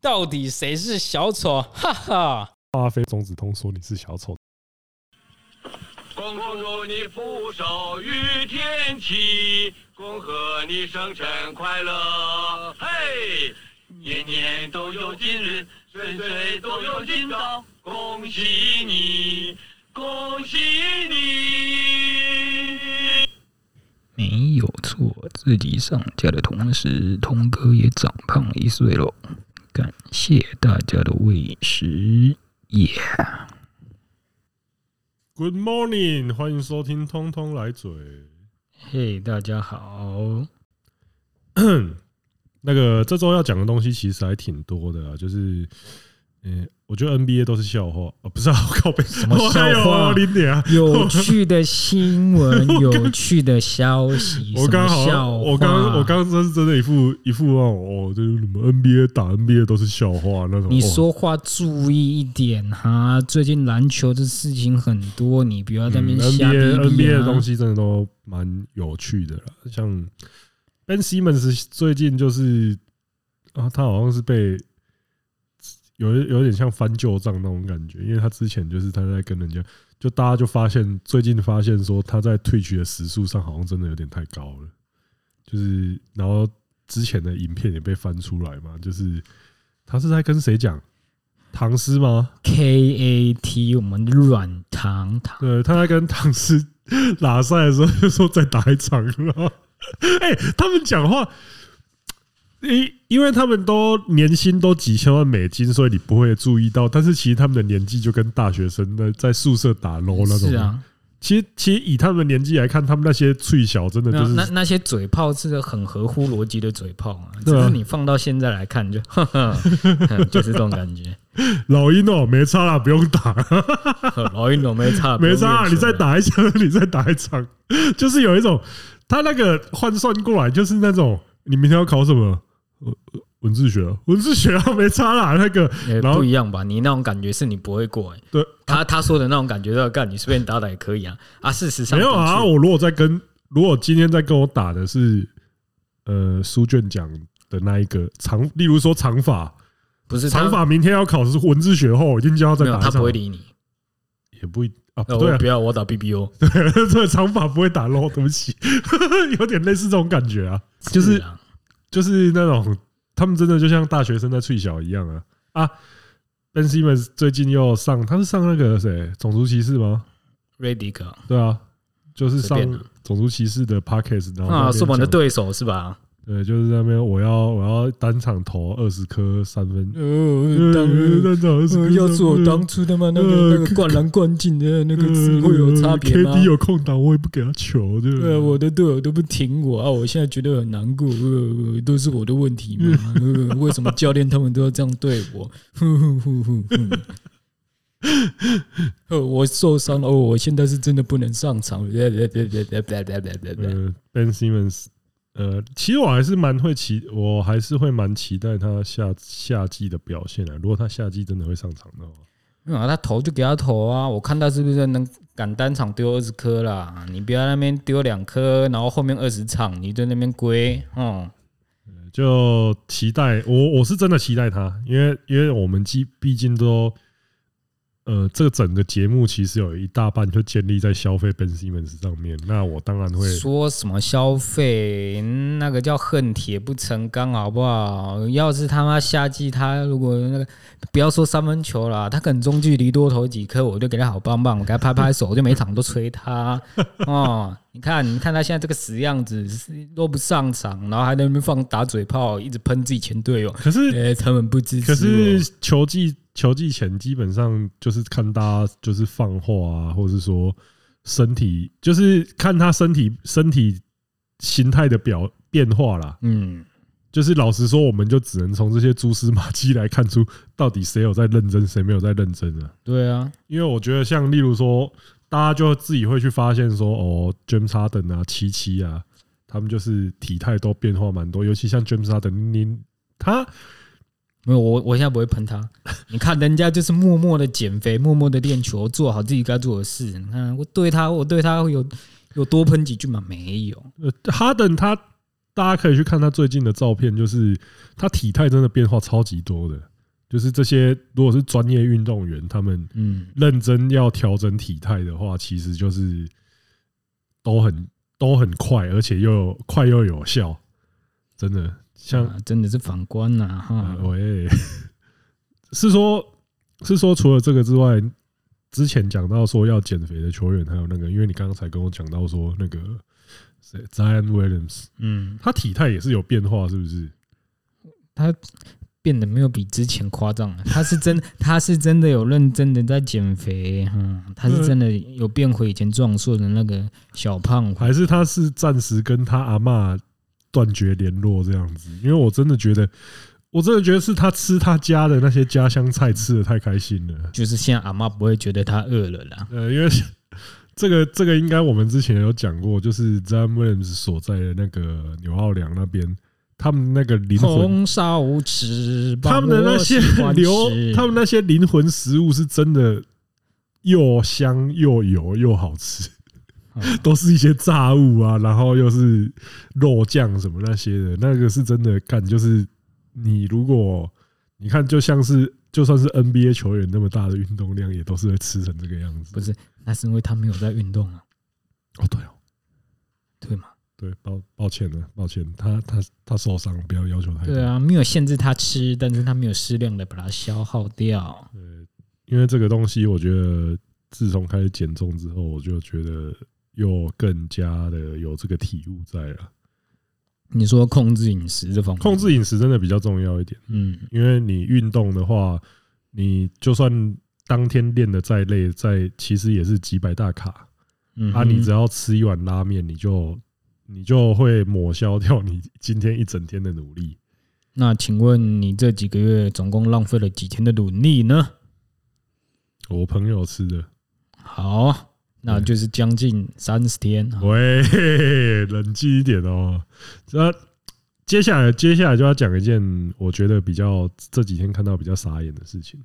到底谁是小丑？哈哈！阿飞中子通说你是小丑。恭祝你福寿与天齐，恭贺你生辰快乐！嘿，年年都有今日，岁岁都有今朝，恭喜你，恭喜你！没有错，自己上架的同时，通哥也长胖了一岁喽。感谢大家的喂食，耶、yeah！Good morning，欢迎收听《通通来嘴》。嘿，大家好。那个这周要讲的东西其实还挺多的啊，就是。嗯，我觉得 NBA 都是笑话啊，不是啊，我靠，背什么笑 话？有趣的新闻，有趣的消息。我刚好，我刚我刚真是真的一副一副哦，就是你们 NBA 打 NBA 都是笑话那种。你说话注意一点哈，最近篮球的事情很多，你不要在那边瞎逼逼啊。NBA NBA 的东西真的都蛮有趣的啦，像 Ben Simmons 最近就是啊，他好像是被。有有点像翻旧账那种感觉，因为他之前就是他在跟人家，就大家就发现最近发现说他在 Twitch 的时速上好像真的有点太高了，就是然后之前的影片也被翻出来嘛，就是他是在跟谁讲唐诗吗？K A T 我们软糖糖，对，他在跟唐诗拉赛的时候就说再打一场了，哎，他们讲话。因因为他们都年薪都几千万美金，所以你不会注意到。但是其实他们的年纪就跟大学生的在宿舍打 LOL 那种。是啊，其实其实以他们的年纪来看，他们那些脆小真的就是那那些嘴炮是个很合乎逻辑的嘴炮啊。只是你放到现在来看，就 就是这种感觉。老鹰哦，没差啦，不用打。老鹰哦，没差，没差，你再打一场，你再打一场，就是有一种他那个换算过来，就是那种你明天要考什么？呃，文字学，啊文字学啊，没差啦。那个，然后不一样吧？你那种感觉是你不会过哎。对，他他说的那种感觉要干，你随便打打也可以啊。啊，事实上没有啊。我如果在跟，如果今天在跟我打的是，呃，书卷奖的那一个长，例如说长法，不是长法，明天要考的是文字学后，我一定就要再打。他不会理你，也不一啊。不对，不要我打 BBO。对，这个长发不会打喽，对不起，有点类似这种感觉啊，就是。就是那种，他们真的就像大学生在吹小一样啊啊！Ben Simmons 最近又上，他是上那个谁种族歧视吗？Redick 对啊，就是上种族歧视的然后啊，是我们的对手是吧？对，就是那边我要我要单场投二十颗三分，呃，单场二十颗，要是我当初他妈那个那个灌篮灌进的那个词会有差别吗？KD 有空档我也不给他球，对不对？我的队友都不挺我啊，我现在觉得很难过，呃，都是我的问题嘛？呃，为什么教练他们都要这样对我？呃，我受伤了，哦，我现在是真的不能上场。Ben Simmons。呃，其实我还是蛮会期，我还是会蛮期待他下夏季的表现啊。如果他夏季真的会上场的话，没有啊，他投就给他投啊。我看他是不是能敢单场丢二十颗啦？你不要那边丢两颗，然后后面二十场你在那边归，嗯，就期待我，我是真的期待他，因为因为我们既毕竟都。呃，这个整个节目其实有一大半就建立在消费 Ben Simmons 上面。那我当然会说什么消费，那个叫恨铁不成钢，好不好？要是他妈夏季他如果那个不要说三分球了，他可能中距离多投几颗，我就给他好棒棒，我给他拍拍手，我就每场都吹他 哦。你看，你看他现在这个死样子，都不上场，然后还在那边放打嘴炮，一直喷自己前队友。可是他们不支持。可是球季。球季前基本上就是看大家就是放话啊，或者是说身体，就是看他身体身体形态的表变化啦。嗯，就是老实说，我们就只能从这些蛛丝马迹来看出到底谁有在认真，谁没有在认真啊。对啊，因为我觉得像例如说，大家就自己会去发现说，哦，James Harden 啊，七七啊，他们就是体态都变化蛮多，尤其像 James Harden，你他。没有我，我现在不会喷他。你看人家就是默默的减肥，默默的练球，做好自己该做的事。你看我对他，我对他有有多喷几句吗？没有。呃，哈登他，大家可以去看他最近的照片，就是他体态真的变化超级多的。就是这些如果是专业运动员，他们嗯认真要调整体态的话，其实就是都很都很快，而且又有快又有效，真的像、啊、真的是反观呐哈，喂，是说，是说除了这个之外，之前讲到说要减肥的球员，还有那个，因为你刚刚才跟我讲到说那个谁，Zion Williams，嗯，他体态也是有变化，是不是？他。变得没有比之前夸张了，他是真，他是真的有认真的在减肥，嗯，他是真的有变回以前壮硕的那个小胖，还是他是暂时跟他阿嬷断绝联络这样子？因为我真的觉得，我真的觉得是他吃他家的那些家乡菜吃的太开心了，就是现在阿妈不会觉得他饿了啦。呃，因为 这个这个应该我们之前有讲过，就是 John Williams 所在的那个纽奥良那边。他们那个灵魂红烧翅，他们的那些流，他们那些灵魂食物是真的又香又油又好吃，都是一些炸物啊，然后又是肉酱什么那些的，那个是真的干。就是你如果你看，就像是就算是 NBA 球员那么大的运动量，也都是会吃成这个样子。不是，那是因为他没有在运动啊。哦，对哦，对嘛。对，抱抱歉了，抱歉，他他他受伤，不要要求太多。对啊，没有限制他吃，但是他没有适量的把它消耗掉。对，因为这个东西，我觉得自从开始减重之后，我就觉得又更加的有这个体悟在了。你说控制饮食这方面，控制饮食真的比较重要一点。嗯，因为你运动的话，你就算当天练的再累，再其实也是几百大卡。嗯，啊，你只要吃一碗拉面，你就。你就会抹消掉你今天一整天的努力。那请问你这几个月总共浪费了几天的努力呢？我朋友吃的。好，那就是将近三十天。喂，冷静一点哦。那接下来，接下来就要讲一件我觉得比较这几天看到比较傻眼的事情。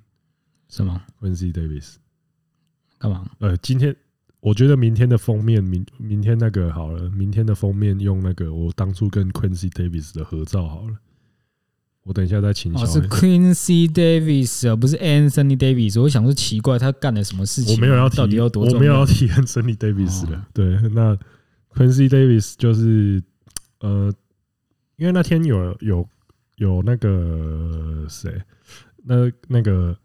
什么？Quincy Davis 干嘛？呃，今天。我觉得明天的封面，明明天那个好了，明天的封面用那个我当初跟 Quincy Davis 的合照好了。我等一下再请小。哦，是 Quincy Davis 啊，不是 Anthony Davis。我想说奇怪，他干了什么事情？我没有要提，到底要多？我没有要提 Anthony Davis 的。对，那 Quincy Davis 就是呃，因为那天有有有那个谁，那那个。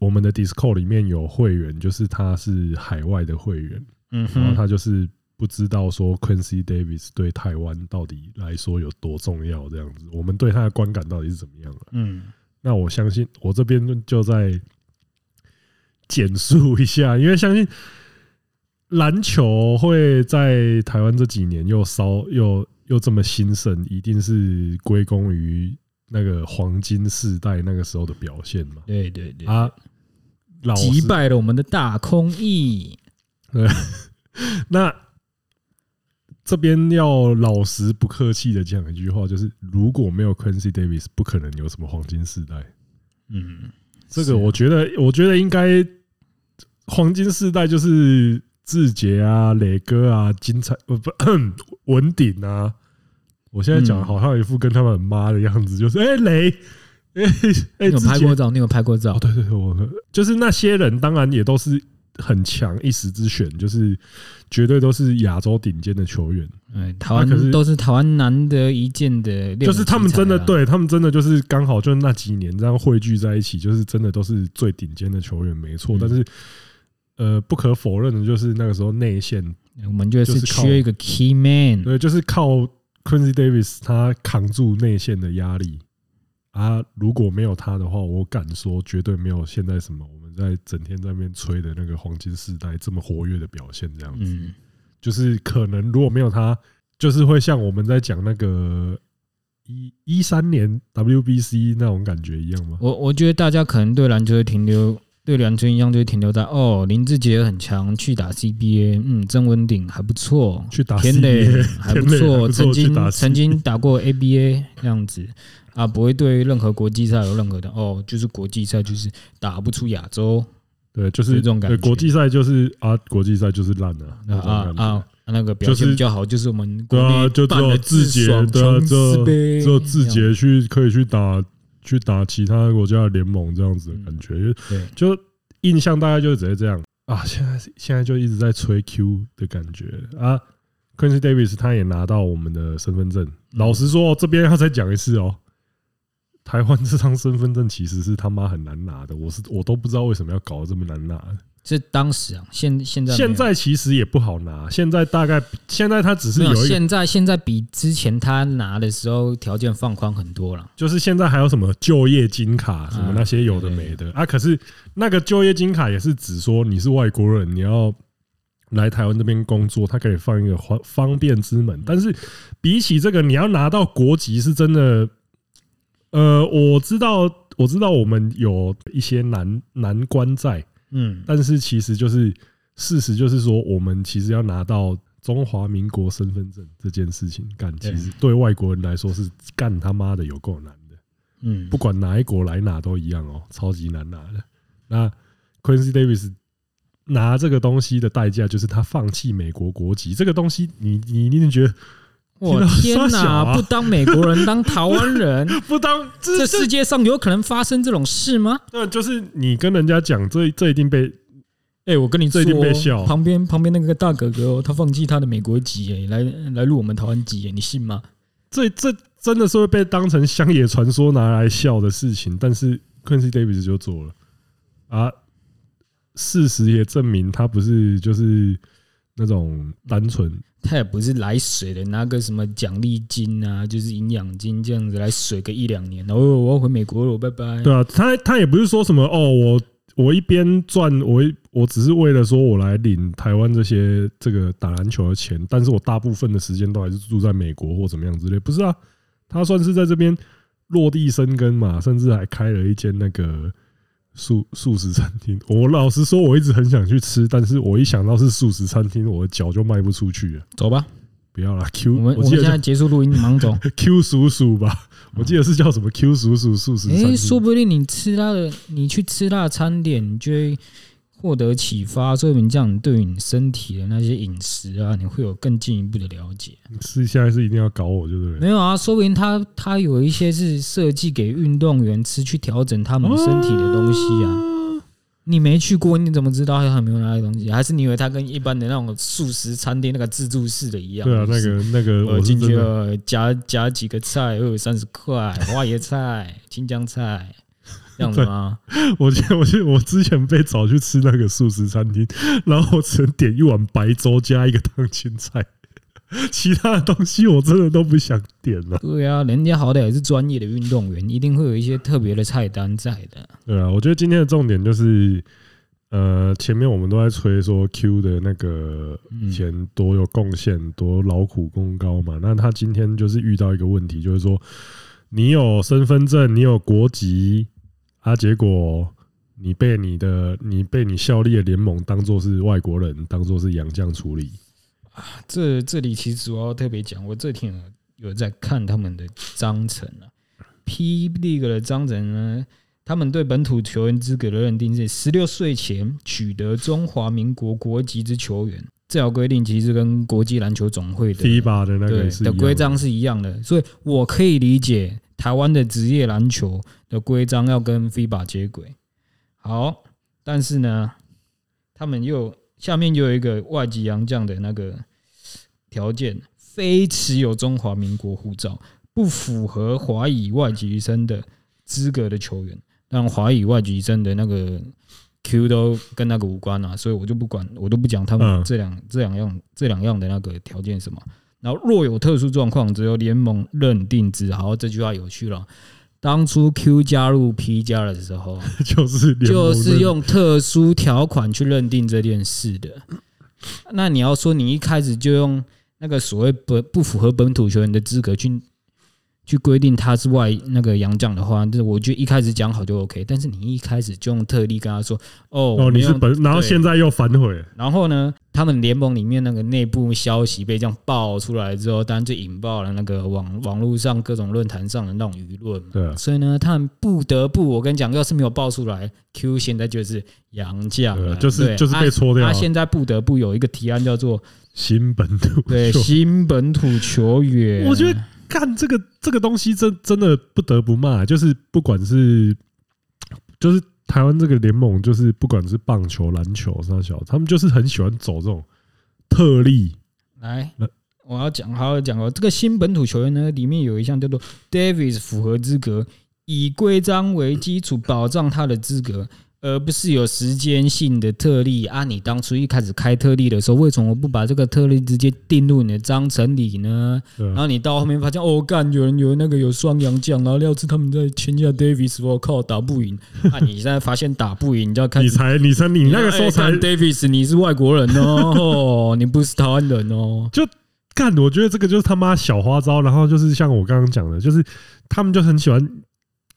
我们的 Discord 里面有会员，就是他是海外的会员，嗯，然后他就是不知道说 Quincy Davis 对台湾到底来说有多重要，这样子，我们对他的观感到底是怎么样啊？嗯，那我相信我这边就在简述一下，因为相信篮球会在台湾这几年又烧又又这么兴盛，一定是归功于那个黄金世代那个时候的表现嘛？对对对啊。击败了我们的大空翼。这边要老实不客气的讲一句话，就是如果没有 Quincy Davis，不可能有什么黄金世代。嗯，这个我觉得，我觉得应该黄金世代就是志杰啊、磊哥啊、金彩不不 文鼎啊。我现在讲好像一副跟他们很妈的样子，就是哎磊。哎哎，你有拍过照？你有拍过照？对对对，我就是那些人，当然也都是很强一时之选，就是绝对都是亚洲顶尖的球员。哎，台湾可是都是台湾难得一见的，就是他们真的对他们真的就是刚好就是那几年这样汇聚在一起，就是真的都是最顶尖的球员，没错。但是呃，不可否认的就是那个时候内线，我们就是缺一个 key man，对，就是靠 Quincy Davis 他扛住内线的压力。啊，如果没有他的话，我敢说绝对没有现在什么我们在整天在那边吹的那个黄金时代这么活跃的表现这样子。嗯，就是可能如果没有他，就是会像我们在讲那个一一三年 WBC 那种感觉一样吗？我我觉得大家可能对篮球的停留，对篮球一样就会停留在哦，林志杰很强，去打 CBA，嗯，曾文鼎还不错，去打田磊还不错，曾经曾经打过 ABA 这样子。啊，不会对任何国际赛有任何的哦，就是国际赛就是打不出亚洲，对，就是这种感觉。国际赛就是啊，国际赛就是烂了啊啊，那个表现比较好，就是我们对啊，就只有志杰，对啊，只有志杰去可以去打去打其他国家的联盟这样子的感觉，嗯、对，就印象大概就直接这样啊。现在现在就一直在吹 Q 的感觉啊。Quincy Davis 他也拿到我们的身份证。老实说，这边要再讲一次哦，台湾这张身份证其实是他妈很难拿的，我是我都不知道为什么要搞得这么难拿。这当时啊，现现在现在其实也不好拿。现在大概现在他只是有一个，现在现在比之前他拿的时候条件放宽很多了。就是现在还有什么就业金卡什么那些有的没的啊。可是那个就业金卡也是指说你是外国人，你要来台湾这边工作，他可以放一个方方便之门。但是比起这个，你要拿到国籍是真的。呃，我知道我知道我们有一些难难关在。嗯，但是其实就是事实，就是说我们其实要拿到中华民国身份证这件事情，干其实对外国人来说是干他妈的有够难的。嗯，不管哪一国来拿都一样哦，超级难拿的。那 Quincy Davis 拿这个东西的代价就是他放弃美国国籍，这个东西你你一定觉得，我天哪！不当美国人，当台湾人，不当这世界上有可能发生这种事吗？那就是你跟人家讲，这这一定被，哎，我跟你说，这一定被笑。旁边旁边那个大哥哥，他放弃他的美国籍，哎，来来入我们台湾籍，哎，你信吗？这这真的是会被当成乡野传说拿来笑的事情。但是 Quincy Davis 就做了啊，事实也证明他不是就是那种单纯。他也不是来水的，拿个什么奖励金啊，就是营养金这样子来水个一两年，然后我要回美国了，拜拜。对啊，他他也不是说什么哦，我我一边赚，我我只是为了说我来领台湾这些这个打篮球的钱，但是我大部分的时间都还是住在美国或怎么样之类，不是啊，他算是在这边落地生根嘛，甚至还开了一间那个。素素食餐厅，我老实说，我一直很想去吃，但是我一想到是素食餐厅，我的脚就迈不出去了。走吧，不要了。Q，我们我们现在结束录音，忙走。Q 叔叔吧，我记得是叫什么 Q 叔叔素食餐厅。哎，说不定你吃他的，你去吃他的餐点，你就会。获得启发，说明这样对于你身体的那些饮食啊，你会有更进一步的了解。是现在是一定要搞我，对不对？没有啊，说明他他有一些是设计给运动员吃，去调整他们身体的东西啊。你没去过，你怎么知道他有没有那些东西？还是你以为他跟一般的那种素食餐厅那个自助式的一样？对啊，那个那个我进去了，加加几个菜，又有三十块花椰菜、青江菜。这样子吗？我记得，我记得我之前被找去吃那个素食餐厅，然后我只能点一碗白粥加一个烫青菜，其他的东西我真的都不想点了。对啊，人家好歹也是专业的运动员，一定会有一些特别的菜单在的。对啊，我觉得今天的重点就是，呃，前面我们都在吹说 Q 的那个以前多有贡献、多劳苦功高嘛。那他今天就是遇到一个问题，就是说你有身份证，你有国籍。啊！结果你被你的你被你效力的联盟当做是外国人，当做是洋将处理啊！这这里其实我要特别讲，我这天有在看他们的章程啊，P League 的章程呢，他们对本土球员资格的认定是十六岁前取得中华民国国籍之球员，这条规定其实跟国际篮球总会的 FIBA 的那个的规章是一样的，所以我可以理解。台湾的职业篮球的规章要跟 FIBA 接轨，好，但是呢，他们又下面又有一个外籍洋将的那个条件，非持有中华民国护照、不符合华裔外籍生的资格的球员，让华裔外籍生的那个 Q 都跟那个无关啊，所以我就不管，我都不讲他们这两这两样这两样的那个条件什么。然后若有特殊状况，只有联盟认定之。好，这句话有趣了。当初 Q 加入 P 加的时候，就是就是用特殊条款去认定这件事的。那你要说你一开始就用那个所谓不不符合本土球员的资格去。去规定他是外那个洋将的话，就是我觉得一开始讲好就 OK。但是你一开始就用特例跟他说，哦，哦，你是本，然后现在又反悔。然后呢，他们联盟里面那个内部消息被这样爆出来之后，当然就引爆了那个网网络上各种论坛上的那种舆论。对啊。所以呢，他们不得不，我跟你讲，要是没有爆出来，Q 现在就是洋将，就是就是被搓掉。他现在不得不有一个提案叫做新本土，对新本土球员。我觉得。干这个这个东西真真的不得不骂，就是不管是就是台湾这个联盟，就是不管是棒球、篮球、三小，他们就是很喜欢走这种特例。来，我要讲，好好讲哦。这个新本土球员呢，里面有一项叫做 Davis 符合资格，以规章为基础保障他的资格。而不是有时间性的特例啊！你当初一开始开特例的时候，为什么不把这个特例直接定入你的章程里呢？然后你到后面发现，哦，干有人有那个有双阳将，然后料知他们在签下 Davis，我靠，打不赢。啊，你现在发现打不赢，你就要看你才你才你那个时候才 Davis，你是外国人哦，你不是台湾人哦。就干，我觉得这个就是他妈小花招。然后就是像我刚刚讲的，就是他们就很喜欢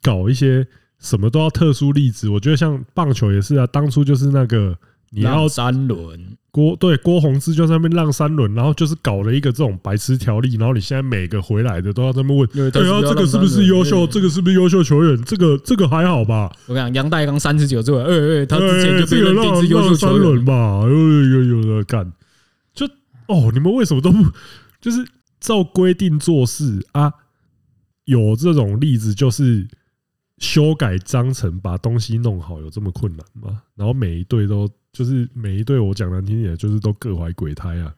搞一些。什么都要特殊例子，我觉得像棒球也是啊。当初就是那个你要三轮郭对郭宏志就在那边让三轮，然后就是搞了一个这种白痴条例，然后你现在每个回来的都要这么问，对啊，这个是不是优秀？这个是不是优秀球员？这个这个还好吧？我跟你讲，阳岱钢三十九岁，哎哎，他之前就被认定是优秀球员吧？有有有的干，就哦，你们为什么都不就是照规定做事啊？有这种例子就是。修改章程，把东西弄好，有这么困难吗？然后每一队都就是每一队，我讲难听点，就是都各怀鬼胎啊。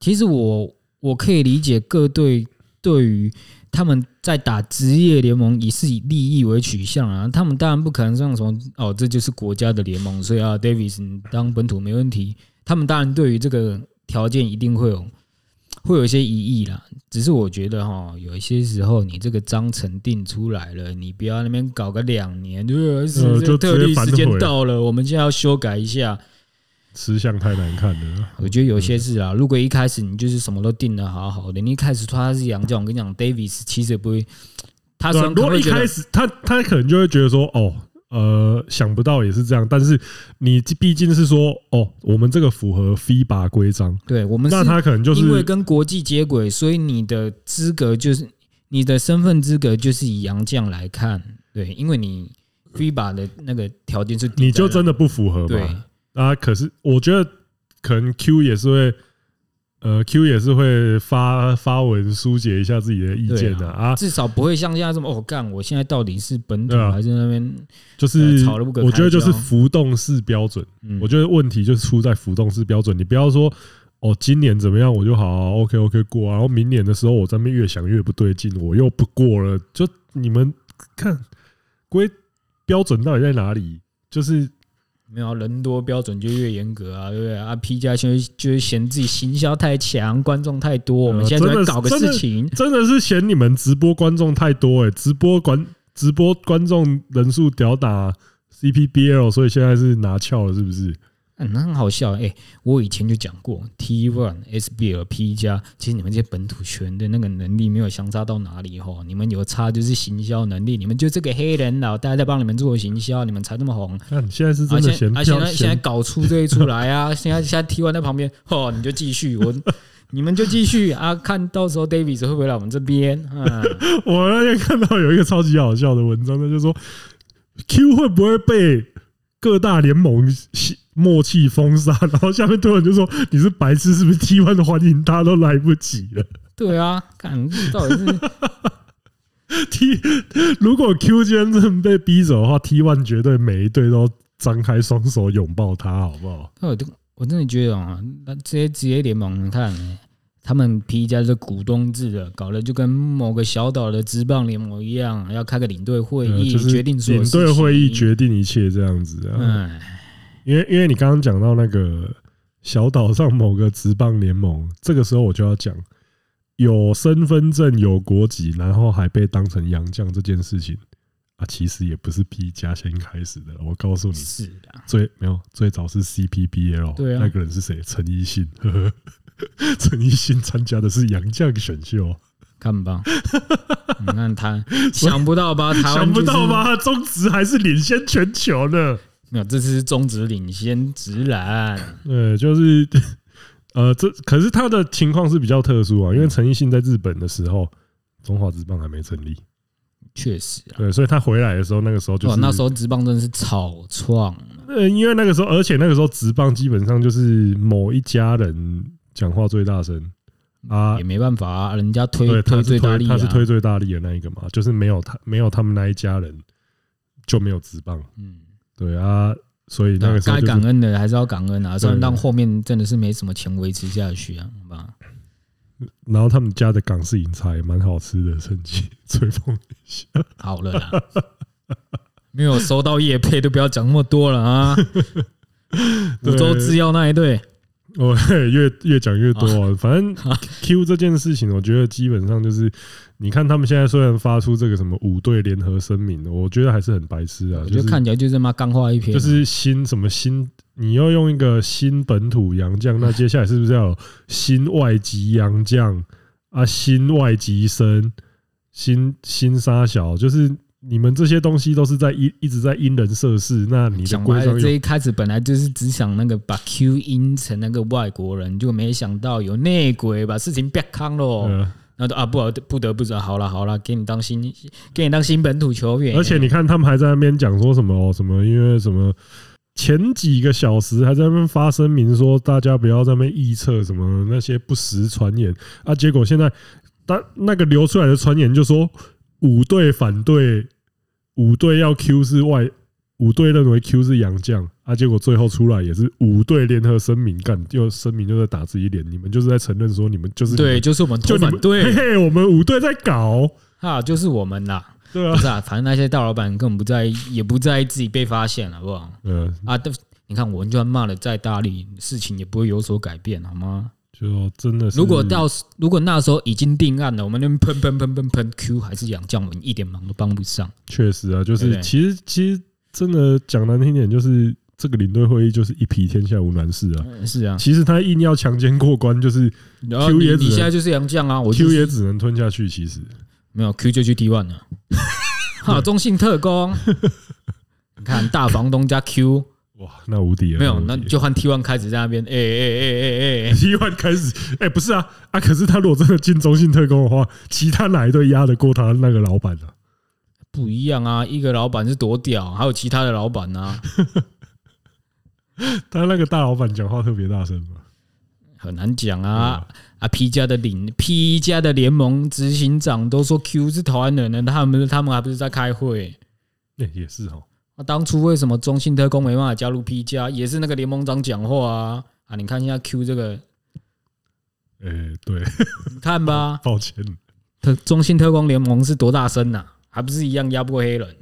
其实我我可以理解各队对于他们在打职业联盟，以是以利益为取向啊。他们当然不可能这样说哦，这就是国家的联盟，所以啊，Davis 你当本土没问题。他们当然对于这个条件一定会有。会有一些异议啦，只是我觉得哈，有一些时候你这个章程定出来了，你不要那边搞个两年，对不对？就特例时间到了，我们现在要修改一下，吃相太难看了。我觉得有些事啊，如果一开始你就是什么都定的好好的，你一开始说他是洋将，我跟你讲，Davis 其实也不会，他如果一开始他他可能就会觉得说，哦。呃，想不到也是这样，但是你毕竟是说，哦，我们这个符合 FIBA 规章，对我们那他可能就是因为跟国际接轨，所以你的资格就是你的身份资格就是以洋将来看，对，因为你 FIBA 的那个条件是，你就真的不符合嘛？对啊，可是我觉得可能 Q 也是会。呃，Q 也是会发发文疏解一下自己的意见的啊，至少不会像现在这么哦干，我现在到底是本土还是那边？就是我觉得就是浮动式标准，我觉得问题就是出在浮动式标准。你不要说哦，今年怎么样我就好，OK OK 过，啊然后明年的时候我这边越想越不对劲，我又不过了。就你们看规标准到底在哪里？就是。没有人多标准就越严格啊，对不对啊？P 加就就是嫌自己行销太强，观众太多。我们现在在搞个事情，真的是嫌你们直播观众太多哎！直播观直播观众人数屌打 CPBL，所以现在是拿翘了，是不是？那很好笑哎！我以前就讲过，T One、SBL、P 加，其实你们这些本土球员的那个能力没有相差到哪里哈。你们有差就是行销能力，你们就这个黑人老大在帮你们做行销，你们才那么红。那你现在是真的嫌？而且现在搞出这一出来啊！现在现在 T One 在旁边，哦，你就继续，我你们就继续啊！看到时候 Davis 会不会来我们这边？我那天看到有一个超级好笑的文章，他就说 Q 会不会被各大联盟？默契封杀，然后下面突然就说：“你是白痴，是不是 T one 的欢迎他都来不及了。”对啊，看到底是 T。如果 Q 今天真的被逼走的话，T one 绝对每一队都张开双手拥抱他，好不好？那我我真的觉得啊，那这些职业联盟，你看他们 P 加是股东制的，搞得就跟某个小岛的职棒联盟一样，要开个领队会议，决定所有。领队会议决定一切，这样子啊。哎。因为因为你刚刚讲到那个小岛上某个职棒联盟，这个时候我就要讲有身份证、有国籍，然后还被当成洋将这件事情啊，其实也不是 P 加先开始的。我告诉你，是的，最没有最早是 CPBL，对啊，那个人是谁？陈奕迅，陈奕迅参加的是洋将选秀，看吧，你看他 想不到吧？想不到吧？中职还是领先全球呢。没有，这是中职领先职篮。对，就是，呃，这可是他的情况是比较特殊啊，因为陈奕迅在日本的时候，中华职棒还没成立。确实啊，对，所以他回来的时候，那个时候就是那时候职棒真的是草创。呃，因为那个时候，而且那个时候职棒基本上就是某一家人讲话最大声啊也，没办法啊，人家推对，推他是推最大力、啊，他是推最大力的那一个嘛，就是没有他没有他们那一家人就没有职棒，嗯，对啊，所以那个时候该就是感恩的还是要感恩啊，虽然对让后面真的是没什么钱维持下去啊，好吧？然后他们家的港式饮茶也蛮好吃的，趁机 吹风一下。好了啦，没有收到叶配，都不要讲那么多了啊。五洲制药那一对，哦，嘿越越讲越多啊。反正啊 Q 这件事情，我觉得基本上就是，你看他们现在虽然发出这个什么五队联合声明，我觉得还是很白痴啊。就我觉得看起来就是妈干话一篇啊，就是新什么新，你要用一个新本土洋将，那接下来是不是要有新外籍洋将啊？新外籍生，新新沙小，就是。你们这些东西都是在一一直在因人设事，那你的讲白了，这一开始本来就是只想那个把 Q 阴成那个外国人，就没想到有内鬼把事情变康了。啊不不得不说，好了好了，给你当新给你当新本土球员。而且你看他们还在那边讲说什么哦什么，因为什么前几个小时还在那边发声明说大家不要在那边臆测什么那些不实传言啊，结果现在但那个流出来的传言就说。五队反对，五队要 Q 是外，五队认为 Q 是洋将啊，结果最后出来也是五队联合声明，干又声明就在打自己脸，你们就是在承认说你们就是对，就是我们投反对，嘿嘿，我们五队在搞啊，就是我们啦，对啊，不是啊，反正那些大老板根本不在意，也不在意自己被发现，好不好？嗯啊，都你看，我们就算骂的再大力，事情也不会有所改变，好吗？就真的是，如果到如果那时候已经定案了，我们那边喷喷喷喷喷 Q 还是洋将，我们一点忙都帮不上。确实啊，就是其实其实真的讲难听点，就是这个领队会议就是一匹天下无难事啊。是啊，其实他硬要强奸过关，就是 Q 也你现在就是杨将啊，我、就是、Q 也只能吞下去。其实没有 Q 就去 T1 了。好，中信特工，你看大房东加 Q。哇，那无敌了！没有，那就换 T one 开始在那边，哎哎哎哎哎，T one 开始，哎，不是啊啊！可是他如果真的进中信特工的话，其他哪一队压得过他那个老板呢？不一样啊，一个老板是多屌，还有其他的老板呢。他那个大老板讲话特别大声嘛，很难讲啊啊！P 加的领 P 加的联盟执行长都说 Q 是台湾人呢，他们他们还不是在开会？那，也是哦。那当初为什么中信特工没办法加入 P 加？也是那个联盟长讲话啊啊！你看一下 Q 这个，哎，对，你看吧，抱歉，特中信特工联盟是多大声呐？还不是一样压不过黑人？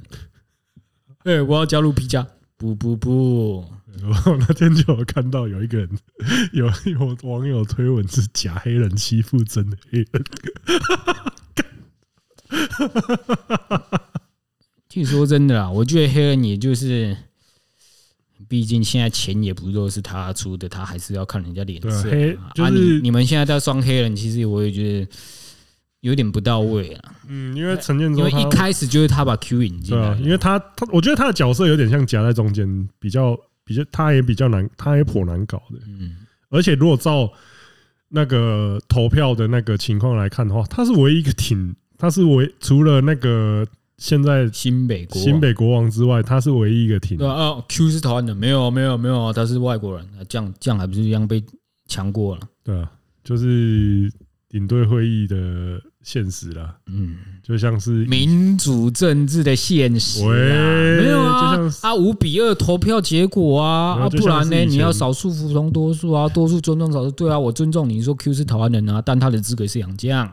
哎，我要加入皮加，不不不！我那天就有看到有一个人 有有网友推文是假黑人欺负真的黑人。据说真的啦，我觉得黑人也就是，毕竟现在钱也不都是他出的，他还是要看人家脸色。黑就是你你们现在在双黑人，其实我也觉得有点不到位啊。嗯，因为陈建州，因为一开始就是他把 Q 引进来，因为他他，我觉得他的角色有点像夹在中间，比较比较，他也比较难，他也颇难搞的。嗯，而且如果照那个投票的那个情况来看的话，他是唯一一个挺，他是唯除了那个。现在新北国新北国王之外，他是唯一一个挺对啊。Q 是台湾的，没有没有没有，他是外国人，这样这样还不是一样被强过了？对啊，就是领队会议的现实啦。嗯，就像是民主政治的现实。没有啊，啊五比二投票结果啊，啊不然呢？你要少数服从多数啊，多数尊重少数。对啊，我尊重你说 Q 是台湾人啊，但他的资格是洋将。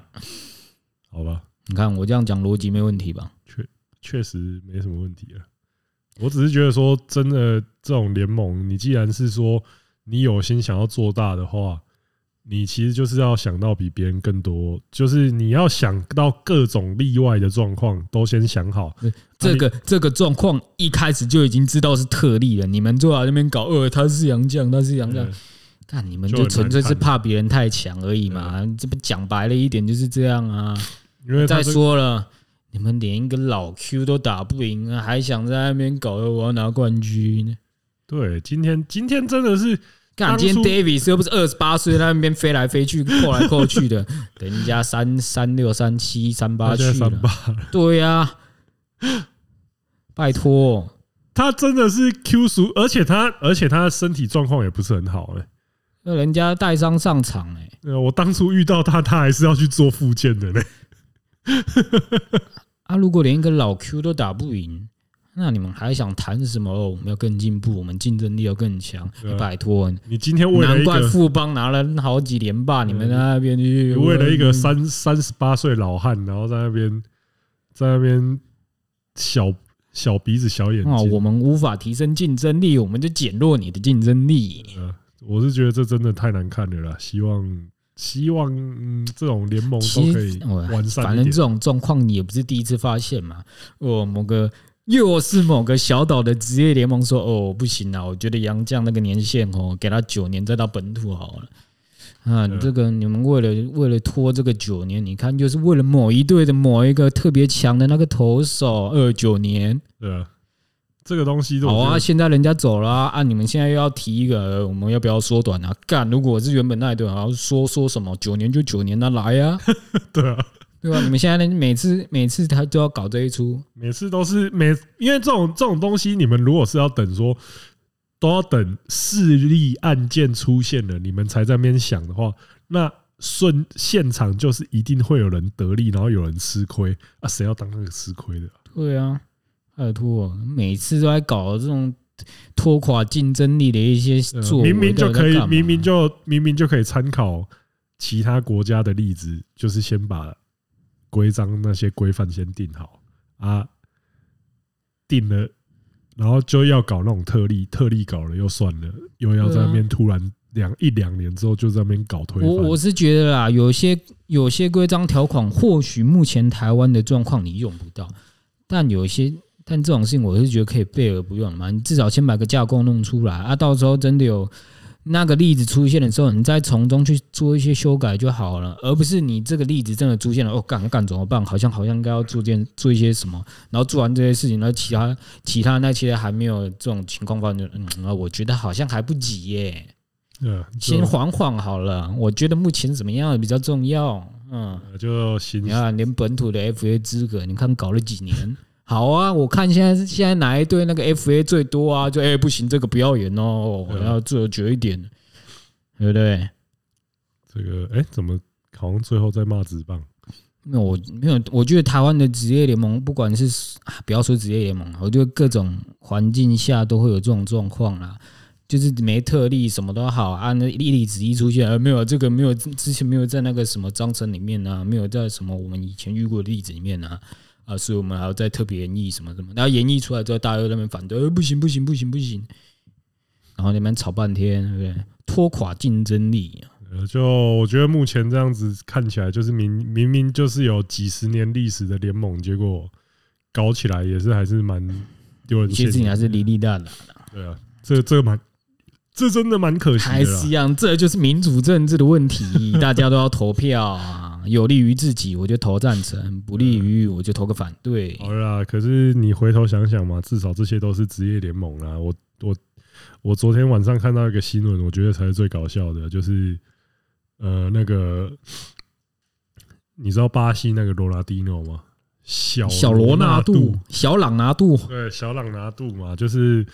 好吧，你看我这样讲逻辑没问题吧？确实没什么问题了，我只是觉得说，真的这种联盟，你既然是说你有心想要做大的话，你其实就是要想到比别人更多，就是你要想到各种例外的状况都先想好。这个这个状况一开始就已经知道是特例了，你们坐在那边搞，呃，他是杨绛，他是杨绛，看你们就纯粹是怕别人太强而已嘛。这不讲白了一点就是这样啊。因为再说了。你们连一个老 Q 都打不赢啊，还想在那边搞的我要拿冠军？对，今天今天真的是，干，今天 Davis 又不是二十八岁，在那边飞来飞去、扣来扣去的，人家三三六、三七、三八去了。对呀，拜托，他真的是 Q 熟，而且他而且他的身体状况也不是很好哎。那人家带伤上场哎、欸，我当初遇到他，他还是要去做复健的呢。啊，如果连一个老 Q 都打不赢，那你们还想谈什么？哦，我们要更进步，我们竞争力要更强。你拜托，你今天为了难怪富邦拿了好几连霸，你们在那边去为了一个三三十八岁老汉，然后在那边在那边小小鼻子小眼睛，啊，我们无法提升竞争力，我们就减弱你的竞争力。我是觉得这真的太难看了啦，希望希望嗯这种联盟都可以完善。反正这种状况你也不是第一次发现嘛。我，某个又是某个小岛的职业联盟说哦不行啊，我觉得杨绛那个年限哦，给他九年再到本土好了。啊，你这个你们为了为了拖这个九年，你看就是为了某一队的某一个特别强的那个投手二九年。对啊。这个东西好啊，现在人家走了啊，啊你们现在又要提一个，我们要不要缩短啊？干，如果是原本那一队，好像说说什么九年就九年，那来呀？对啊，对吧？你们现在每次每次他都要搞这一出，每次都是每因为这种这种东西，你们如果是要等说都要等事例案件出现了，你们才在那边想的话，那顺现场就是一定会有人得利，然后有人吃亏啊？谁要当那个吃亏的？对啊。拜托，每次都在搞这种拖垮竞争力的一些明明就可以，明明就明明就可以参考其他国家的例子，就是先把规章那些规范先定好啊，定了，然后就要搞那种特例，特例搞了又算了，又要在那边突然两一两年之后就在那边搞推翻。我我是觉得啦，有些有些规章条款，或许目前台湾的状况你用不到，但有些。但这种事情我是觉得可以备而不用嘛，你至少先把个架构弄出来啊，到时候真的有那个例子出现的时候，你再从中去做一些修改就好了，而不是你这个例子真的出现了，哦，干干怎么办？好像好像应该要做件做一些什么，然后做完这些事情，那其他其他那些还没有这种情况发生，嗯，我觉得好像还不急耶，嗯，先缓缓好了，我觉得目前怎么样比较重要，嗯，就行，你看连本土的 FA 资格，你看搞了几年。好啊，我看现在现在哪一队那个 FA 最多啊？就哎、欸、不行，这个不要演哦，我要自觉一点，对不对？这个哎、欸，怎么好像最后在骂职棒？没有，我没有，我觉得台湾的职业联盟，不管是啊不要说职业联盟，我觉得各种环境下都会有这种状况啦。就是没特例，什么都好啊，那例子一出现，而没有这个没有之前没有在那个什么章程里面啊，没有在什么我们以前遇过的例子里面啊。啊，所以我们还要再特别演绎什么什么，然后演绎出来之后，大家又在那边反对，不行不行不行不行，然后那边吵半天，对不对？拖垮竞争力。呃，就我觉得目前这样子看起来，就是明明明就是有几十年历史的联盟，结果搞起来也是还是蛮丢人。其实你还是哩哩啦啦。对啊，这这个蛮，这真的蛮可惜的。还是一样，这就是民主政治的问题，大家都要投票啊。有利于自己，我就投赞成；不利于，我就投个反对。好啦，可是你回头想想嘛，至少这些都是职业联盟啦。我我我昨天晚上看到一个新闻，我觉得才是最搞笑的，就是呃，那个你知道巴西那个罗纳迪诺吗？小小罗纳度，小朗拿度，对，小朗拿度嘛，就是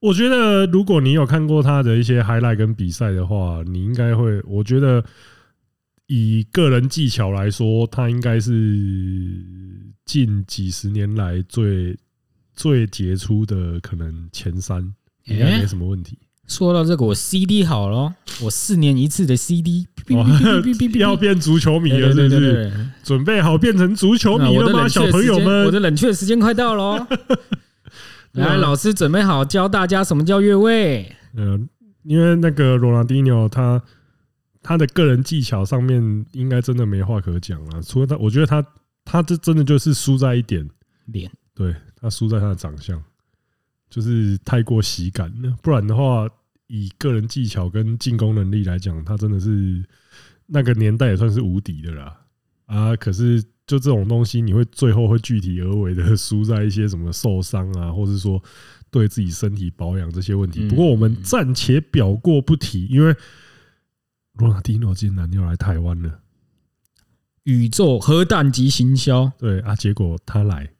我觉得如果你有看过他的一些 highlight 跟比赛的话，你应该会，我觉得。以个人技巧来说，他应该是近几十年来最最杰出的，可能前三，应该没什么问题。说到这个，我 CD 好了，我四年一次的 CD，要变足球迷了，是不是？准备好变成足球迷了吗，小朋友们？我的冷却时间快到了，来，老师准备好教大家什么叫越位。嗯，因为那个罗纳迪尼奥他。他的个人技巧上面应该真的没话可讲了，除了他，我觉得他他这真的就是输在一点脸，对，他输在他的长相，就是太过喜感了。不然的话，以个人技巧跟进攻能力来讲，他真的是那个年代也算是无敌的啦。啊，可是就这种东西，你会最后会具体而为的输在一些什么受伤啊，或者说对自己身体保养这些问题。不过我们暂且表过不提，因为。罗纳迪诺竟然要来台湾了，宇宙核弹级行销。对啊，结果他来，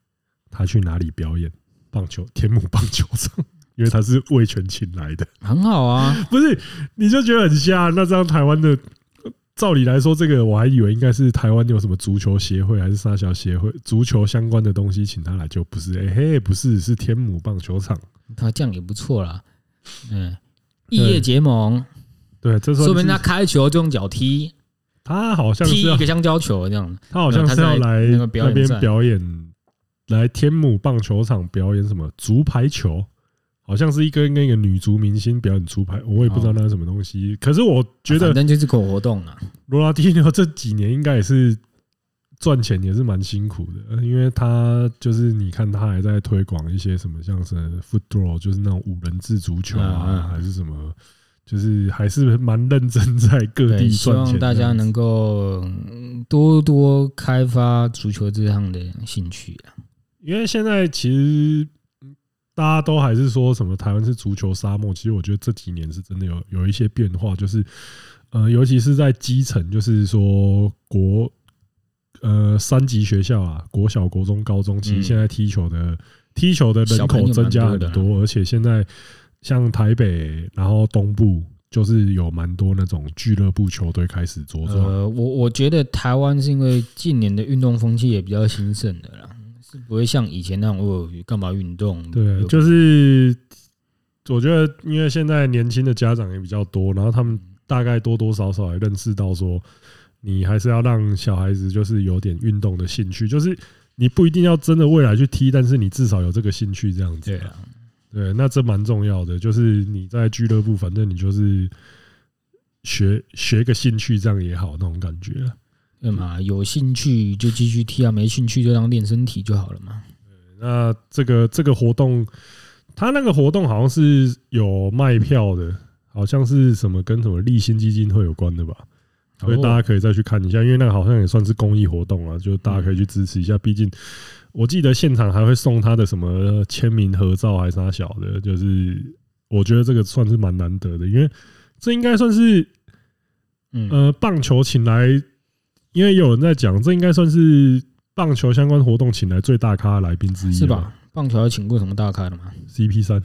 他去哪里表演？棒球天母棒球场。因为他是魏全请来的，很好啊。不是，你就觉得很瞎。那这样台湾的，照理来说，这个我还以为应该是台湾有什么足球协会还是沙小协会，足球相关的东西请他来，就不是。哎嘿，不是，是天母棒球场。他这样也不错啦。嗯，异业结盟。对，这说明他开球就用脚踢。他好像是踢一个香蕉球这样。他好像是要来那边表演。来天母棒球场表演什么足排球？好像是一个跟一个女足明星表演足排，我也不知道那是什么东西。可是我觉得，反正就是口活动啊。罗拉蒂尼奥这几年应该也是赚钱，也是蛮辛苦的，因为他就是你看他还在推广一些什么，像是 football，就是那种五人制足球啊，还是什么，就是还是蛮认真在各地赚钱。希望大家能够多多开发足球这样的兴趣啊。因为现在其实大家都还是说什么台湾是足球沙漠，其实我觉得这几年是真的有有一些变化，就是呃，尤其是在基层，就是说国呃三级学校啊，国小、国中、高中，其实现在踢球的踢球的人口增加很多，而且现在像台北，然后东部就是有蛮多那种俱乐部球队开始茁壮。呃，我我觉得台湾是因为近年的运动风气也比较兴盛的啦。是不会像以前那种哦，干嘛运动？对，就是我觉得，因为现在年轻的家长也比较多，然后他们大概多多少少也认识到说，你还是要让小孩子就是有点运动的兴趣，就是你不一定要真的未来去踢，但是你至少有这个兴趣这样子。对啊，对，那这蛮重要的，就是你在俱乐部，反正你就是学学个兴趣，这样也好，那种感觉。对嘛，有兴趣就继续踢啊，没兴趣就当练身体就好了嘛。那这个这个活动，他那个活动好像是有卖票的，好像是什么跟什么立新基金会有关的吧？所以大家可以再去看一下，因为那个好像也算是公益活动啊，就大家可以去支持一下。毕竟我记得现场还会送他的什么签名合照还是啥小的，就是我觉得这个算是蛮难得的，因为这应该算是呃棒球请来。因为有人在讲，这应该算是棒球相关活动请来最大咖的来宾之一，是吧？棒球有请过什么大咖的吗？CP 三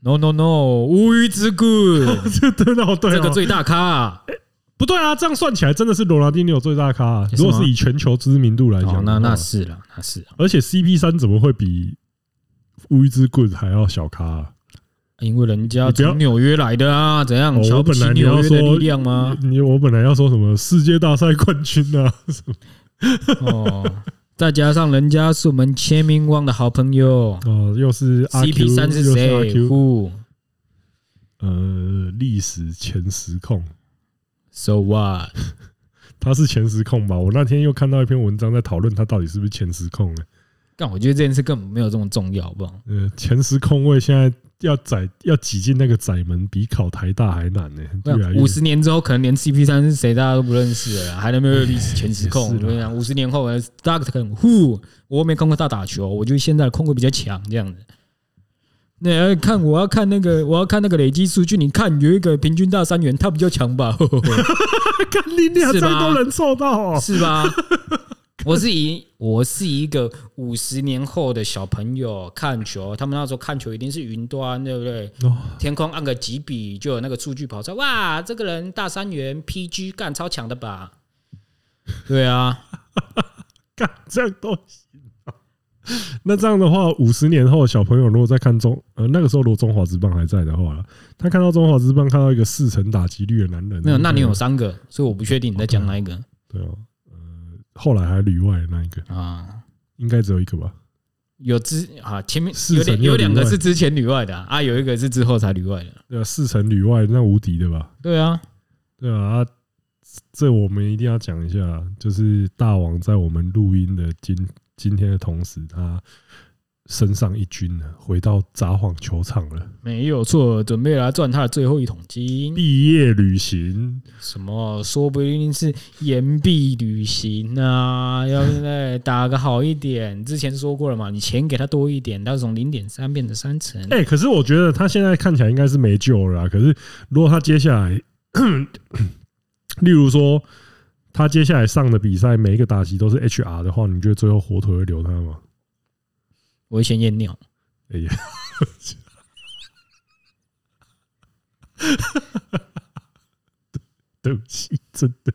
？No No No，乌鱼之谷，这真的好对，这个最大咖啊？不对啊，这样算起来真的是罗纳蒂尼奥最大咖啊。如果是以全球知名度来讲，那那是了，那是。而且 CP 三怎么会比乌鱼之谷还要小咖啊？因为人家从纽约来的啊，怎样？瞧不起纽约的力量吗？你我本来要说什么世界大赛冠军啊？哦，再加上人家是我们签名王的好朋友哦，又是 CP 三是谁？呃，历史前十控。So what？他是前十控吧？我那天又看到一篇文章在讨论他到底是不是前十控呢？但我觉得这件事根本没有这么重要，好不好？呃，前十控位现在。要宰要挤进那个窄门，比考台大还难呢。五十年之后，可能连 CP 三是谁大家都不认识了，还能没有历史前十 控？我跟你讲，五十年后，大家可能呼，我没看过他打球，我觉得现在的控位比较强，这样子。那要看我要看那个我要看那个累积数据，你看有一个平均大三元，他比较强吧？看你俩这都能做到，是吧？我是以我是一个五十年后的小朋友看球，他们那时候看球一定是云端，对不对？天空按个几笔就有那个数据跑出来，哇，这个人大三元 PG 干超强的吧？对啊，干这样都行。那这样的话，五十年后小朋友如果在看中呃那个时候如果中华之棒还在的话，他看到中华之棒看到一个四成打击率的男人，没有？那你有三个，所以我不确定你在讲哪一个。对哦。后来还旅外的那一个啊，应该只有一个吧？有之啊，前面有两有两个是之前旅外的啊，有一个是之后才旅外的。对啊，四成旅外那无敌的吧？对啊，对啊啊，这我们一定要讲一下，就是大王在我们录音的今今天的同时，他。升上一军了，回到札幌球场了，没有错，准备来赚他的最后一桶金。毕业旅行？什么？说不定是延毕旅行啊！要再打个好一点。之前说过了嘛，你钱给他多一点，他从零点三变成三成。哎，可是我觉得他现在看起来应该是没救了。可是如果他接下来，例如说他接下来上的比赛每一个打击都是 HR 的话，你觉得最后火腿会留他吗？我会先验尿，哎呀，对不起，真的。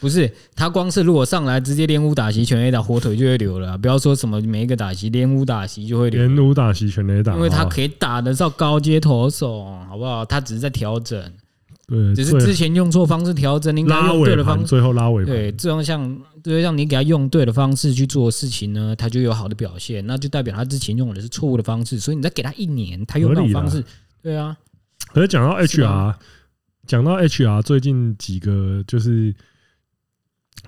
不是他光是如果上来直接连五打席全 A 打，火腿就会流了。不要说什么每一个打席连五打席就会流，连五打席全 A 打，因为他可以打得到高阶投手，好不好？他只是在调整，对，只是之前用错方式调整，你应该用对的方式，最后拉尾对，这种像对，让你给他用对的方式去做事情呢，他就有好的表现，那就代表他之前用的是错误的方式，所以你再给他一年，他用那种方式，对啊。可是讲到 HR，讲到 HR，最近几个就是。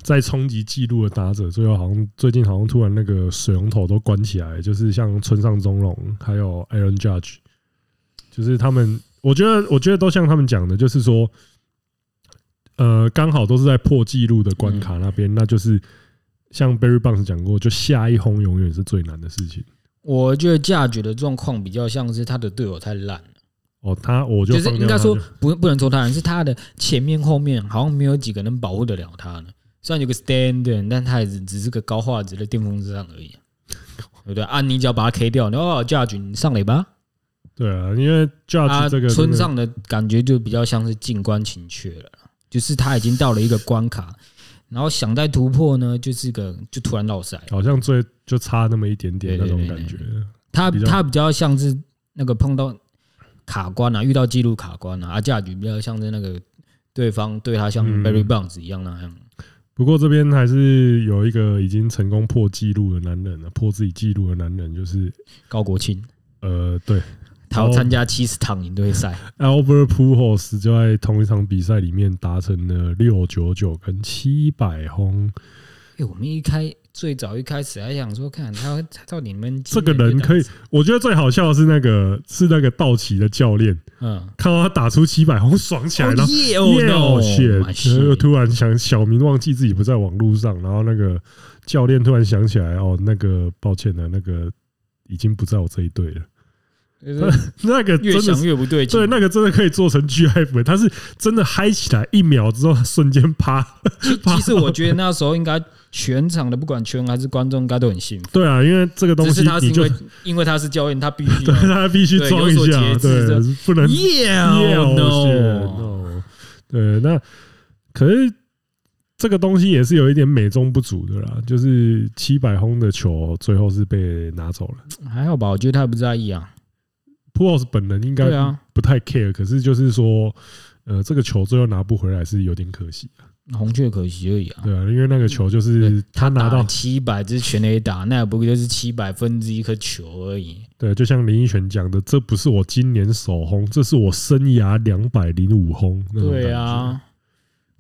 在冲击记录的打者，最后好像最近好像突然那个水龙头都关起来，就是像村上宗隆还有 Aaron Judge，就是他们，我觉得我觉得都像他们讲的，就是说，呃，刚好都是在破纪录的关卡那边，那就是像 Barry Bonds 讲过，就下一轰永远是最难的事情。我觉得 Judge 的状况比较像是他的队友太烂了。哦，他我就就是应该说不不能说他，是他的前面后面好像没有几个能保护得了他呢。虽然有个 stand，但他也只只是个高画质的电风扇而已，对不对？啊，你只要把他 K 掉，然后 Judge 你上垒吧。对啊，因为 Judge 这个村上的感觉就比较像是静观情阙了，就是他已经到了一个关卡，然后想再突破呢，就是个就突然落赛，好像最就差那么一点点那种感觉。他他比较像是那个碰到卡关啊，遇到记录卡关啊，啊，Judge 比较像是那个对方对他像 Barry Bonds 一样那样。不过这边还是有一个已经成功破纪录的男人了，破自己纪录的男人就是高国庆。呃，对，他要参加七十场赢队赛，Albert Pujols 就在同一场比赛里面达成了六九九跟七百轰。哎，我们一开。最早一开始还想说，看他到底们这个人可以，我觉得最好笑的是那个是那个道奇的教练，嗯，看到他打出七百轰爽起来了，耶哦，然后突然想小明忘记自己不在网络上，然后那个教练突然想起来，哦，那个抱歉的，那个已经不在我这一队了。那个越想越不对劲，对，那个真的可以做成 GIF，他是真的嗨起来，一秒之后瞬间趴。其实我觉得那时候应该全场的不管球员还是观众应该都很兴奋。对啊，因为这个东西，只是他是因为因为他是教练，他必须，他必须装一下，对，不能 Yeah no，对，那可是这个东西也是有一点美中不足的啦，就是七百轰的球最后是被拿走了，还好吧？我觉得他不在意啊。Pujols 本人应该不太 care，可是就是说，呃，这个球最后拿不回来是有点可惜啊，红雀可惜而已啊。对啊，因为那个球就是他拿到七百支全垒打，那也不过就是七百分之一颗球而已。对，就像林依璇讲的，这不是我今年首轰，这是我生涯两百零五轰。对啊，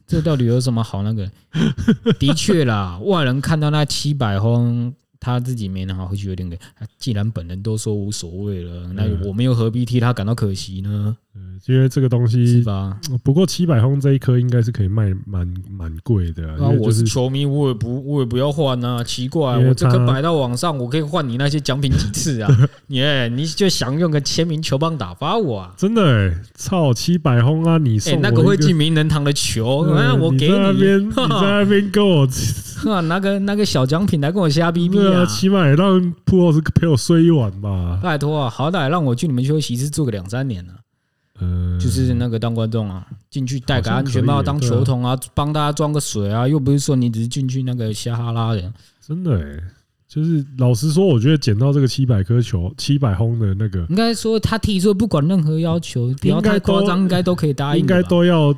这到底有什么好那个？的确啦，外人看到那七百轰。他自己没拿好，回去有点给。既然本人都说无所谓了，那我们又何必替他感到可惜呢？嗯，因为这个东西是吧？不过七百轰这一颗应该是可以卖蛮蛮贵的。那我是球迷，我也不我也不要换啊！奇怪，我这颗摆到网上，我可以换你那些奖品几次啊？耶，你就想用个签名球棒打发我啊？真的哎，操七百轰啊！你送那个会进名人堂的球，那我给你。你在那边跟我。呵，拿个那个小奖品来跟我瞎逼逼啊！起码也让普奥斯陪我睡一晚吧。拜托啊，好歹让我去你们休息室住个两三年呢。嗯，就是那个当观众啊，进去戴个安全帽当球童啊，帮大家装个水啊，又不是说你只是进去那个瞎哈拉的。真的哎，就是老实说，我觉得捡到这个七百颗球、七百轰的那个，应该说他提出不管任何要求，不要太夸张，应该都可以答应，应该都要。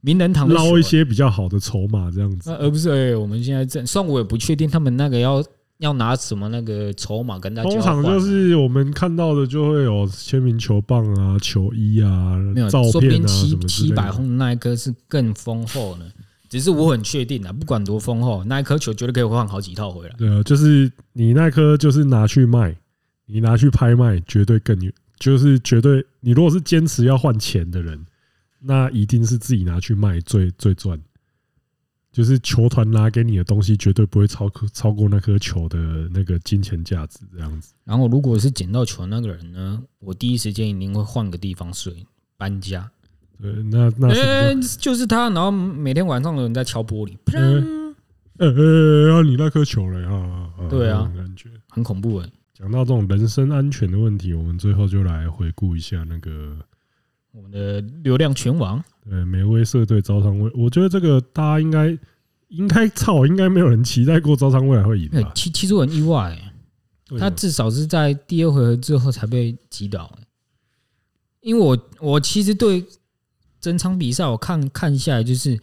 名人堂捞一些比较好的筹码，这样子，而不是哎，我们现在正，虽然我也不确定他们那个要要拿什么那个筹码跟大家。通常就是我们看到的就会有签名球棒啊、球衣啊、没有照片啊什么七百轰那一颗是更丰厚呢，只是我很确定啊，不管多丰厚，那一颗球绝对可以换好几套回来。对啊，就是你那颗就是拿去卖，你拿去拍卖，绝对更有，就是绝对。你如果是坚持要换钱的人。那一定是自己拿去卖最最赚，就是球团拿给你的东西绝对不会超过超过那颗球的那个金钱价值这样子。然后，如果是捡到球那个人呢，我第一时间一定会换个地方睡，搬家。对，那那哎，就是他，然后每天晚上有人在敲玻璃，呃呃，要你那颗球了啊！对啊，感觉很恐怖哎。讲到这种人身安全的问题，我们最后就来回顾一下那个我们的流量拳王，对美威社对招商未，我觉得这个大家应该应该操，应该没有人期待过招商未来会赢吧？其其实我很意外、欸，他至少是在第二回合之后才被击倒、欸，因为我我其实对整场比赛我看看下来就是。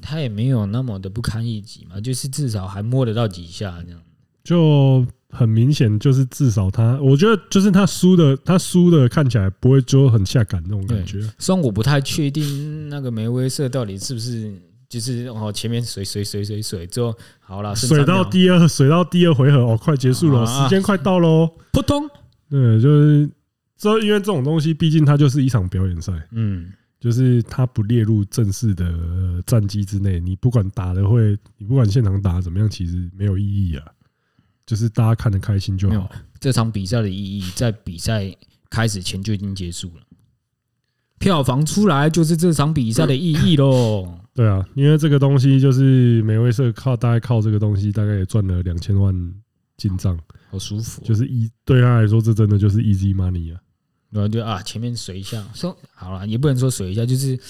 他也没有那么的不堪一击嘛，就是至少还摸得到几下这样，就很明显就是至少他，我觉得就是他输的，他输的看起来不会就很下感那种感觉。虽然我不太确定那个梅威瑟到底是不是就是哦前面水水水水水之后好了，水到第二水到第二回合哦，快结束了，时间快到喽，扑通，对，就是这因为这种东西，毕竟它就是一场表演赛，嗯。就是它不列入正式的战绩之内，你不管打的会，你不管现场打怎么样，其实没有意义啊。就是大家看得开心就好。这场比赛的意义在比赛开始前就已经结束了，票房出来就是这场比赛的意义喽。对啊，因为这个东西就是梅威社靠大概靠这个东西，大概也赚了两千万进账，好舒服。就是一对他来说，这真的就是 easy money 啊。然后就啊，前面水一下，说好了，也不能说水一下，就是